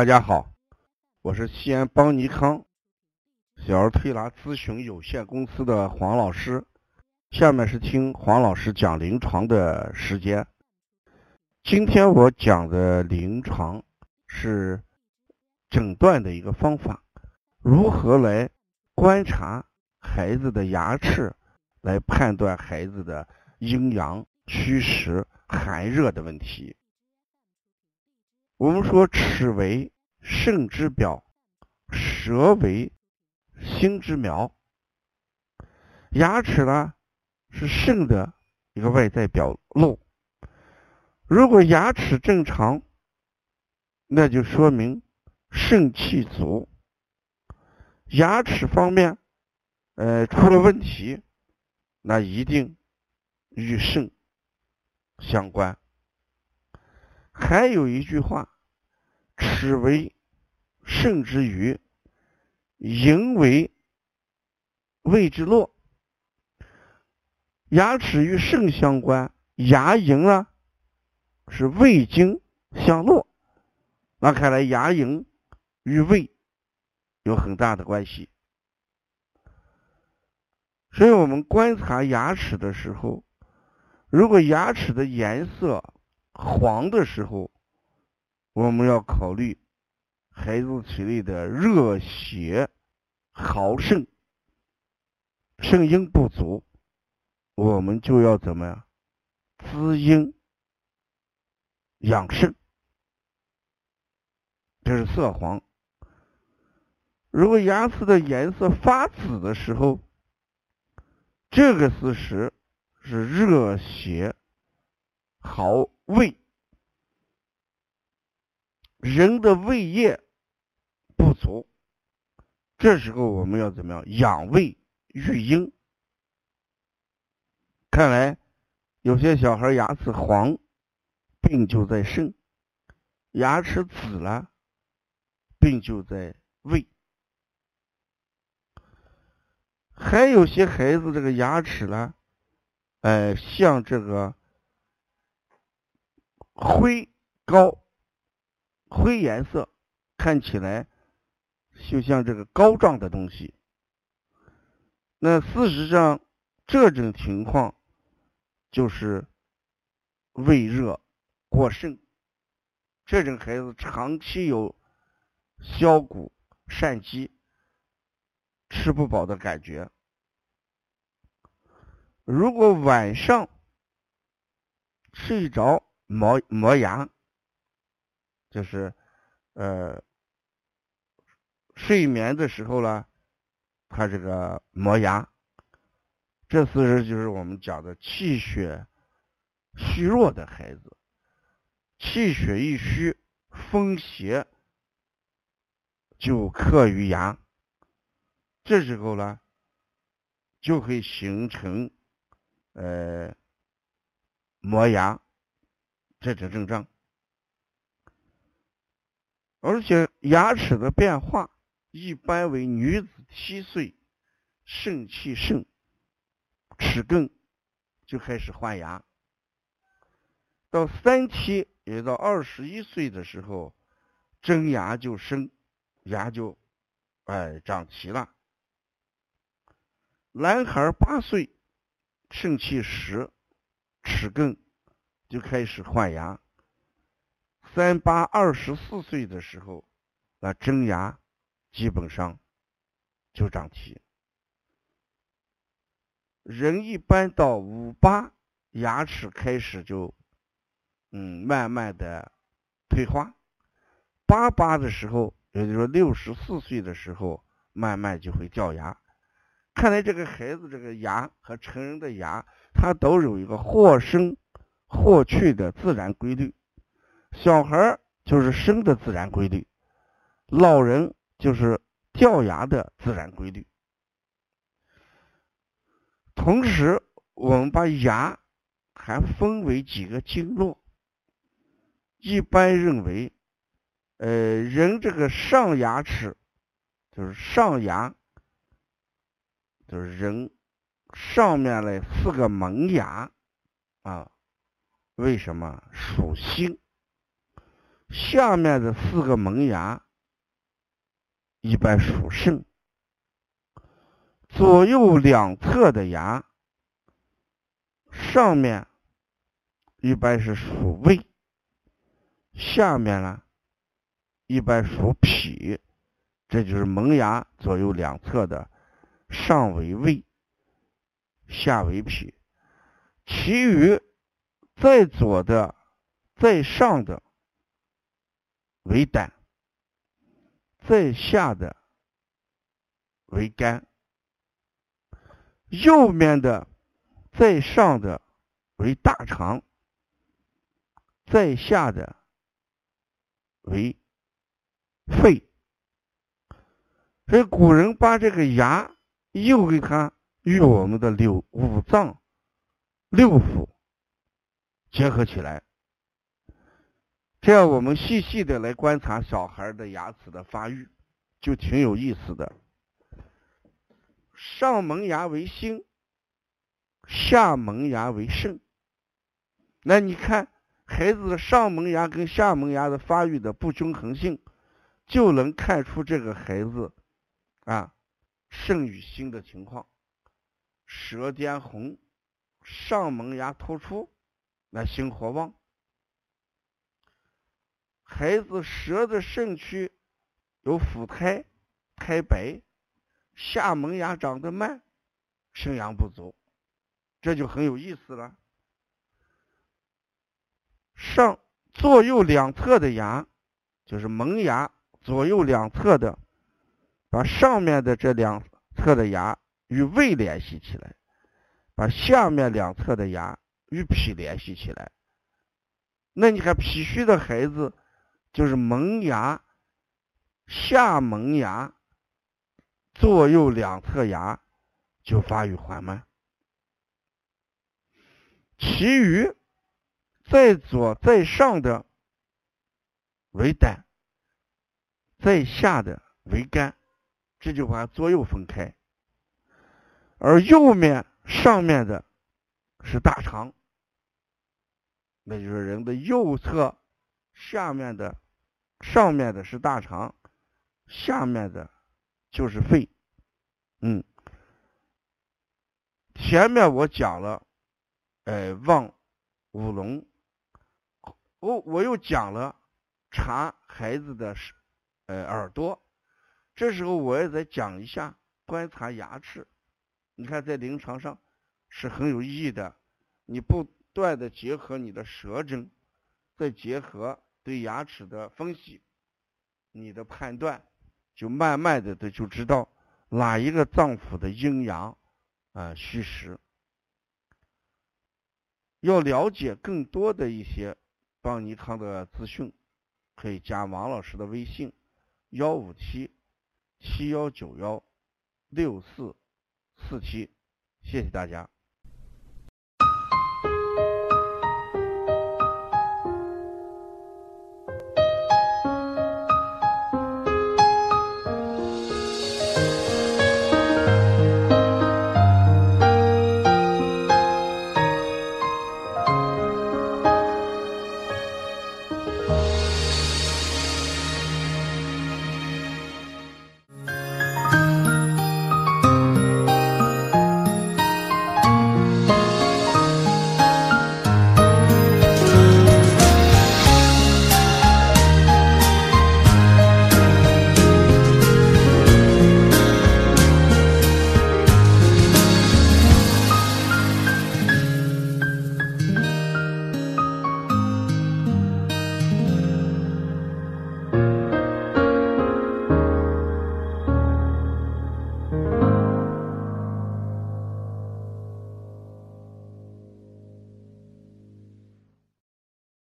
大家好，我是西安邦尼康小儿推拿咨询有限公司的黄老师。下面是听黄老师讲临床的时间。今天我讲的临床是诊断的一个方法，如何来观察孩子的牙齿，来判断孩子的阴阳虚实寒热的问题。我们说，齿为肾之表，舌为心之苗。牙齿呢是肾的一个外在表露。如果牙齿正常，那就说明肾气足。牙齿方面，呃，出了问题，那一定与肾相关。还有一句话：“齿为肾之余，龈为胃之络。”牙齿与肾相关，牙龈啊是胃经相络。那看来牙龈与胃有很大的关系。所以我们观察牙齿的时候，如果牙齿的颜色，黄的时候，我们要考虑孩子体内的热血耗肾，肾阴不足，我们就要怎么样滋阴养肾。这是色黄。如果牙齿的颜色发紫的时候，这个事实是热血耗。胃，人的胃液不足，这时候我们要怎么样养胃育阴？看来有些小孩牙齿黄，病就在肾；牙齿紫了，病就在胃。还有些孩子这个牙齿呢，哎，像这个。灰膏，灰颜色，看起来就像这个膏状的东西。那事实上，这种情况就是胃热过盛。这种孩子长期有消谷疝积、吃不饱的感觉。如果晚上睡着，磨磨牙，就是呃睡眠的时候呢，他这个磨牙，这事实就是我们讲的气血虚弱的孩子，气血一虚，风邪就克于牙，这时候呢就会形成呃磨牙。这种症状，而且牙齿的变化一般为女子七岁肾气盛，齿更就开始换牙。到三期也到二十一岁的时候，真牙就生，牙就哎长齐了。男孩八岁肾气实，齿更。就开始换牙，三八二十四岁的时候，那真牙基本上就长齐。人一般到五八，牙齿开始就嗯慢慢的退化，八八的时候，也就是说六十四岁的时候，慢慢就会掉牙。看来这个孩子这个牙和成人的牙，它都有一个或生。或去的自然规律，小孩就是生的自然规律，老人就是掉牙的自然规律。同时，我们把牙还分为几个经络，一般认为，呃，人这个上牙齿就是上牙，就是人上面的四个门牙啊。为什么属心？下面的四个门牙一般属肾，左右两侧的牙上面一般是属胃，下面呢一般属脾，这就是门牙左右两侧的上为胃，下为脾，其余在左的。在上的为胆，在下的为肝，右面的在上的为大肠，在下的为肺。所以古人把这个牙又给它与我们的六五脏六腑结合起来。这样，我们细细的来观察小孩的牙齿的发育，就挺有意思的。上门牙为心，下门牙为肾。那你看孩子的上门牙跟下门牙的发育的不均衡性，就能看出这个孩子啊肾与心的情况。舌尖红，上门牙突出，那心火旺。孩子舌的肾区有腐胎、苔白，下门牙长得慢，肾阳不足，这就很有意思了。上左右两侧的牙，就是门牙左右两侧的，把上面的这两侧的牙与胃联系起来，把下面两侧的牙与脾联系起来。那你看脾虚的孩子。就是门牙、下门牙、左右两侧牙就发育缓慢，其余在左在上的为胆，在下的为肝，这就把左右分开，而右面上面的是大肠，那就是人的右侧。下面的、上面的是大肠，下面的就是肺。嗯，前面我讲了，呃，望五龙，我我又讲了查孩子的呃耳朵，这时候我也再讲一下观察牙齿。你看在临床上是很有意义的，你不断的结合你的舌诊，再结合。对牙齿的分析，你的判断就慢慢的的就知道哪一个脏腑的阴阳啊虚实。要了解更多的一些邦尼康的资讯，可以加王老师的微信：幺五七七幺九幺六四四七。谢谢大家。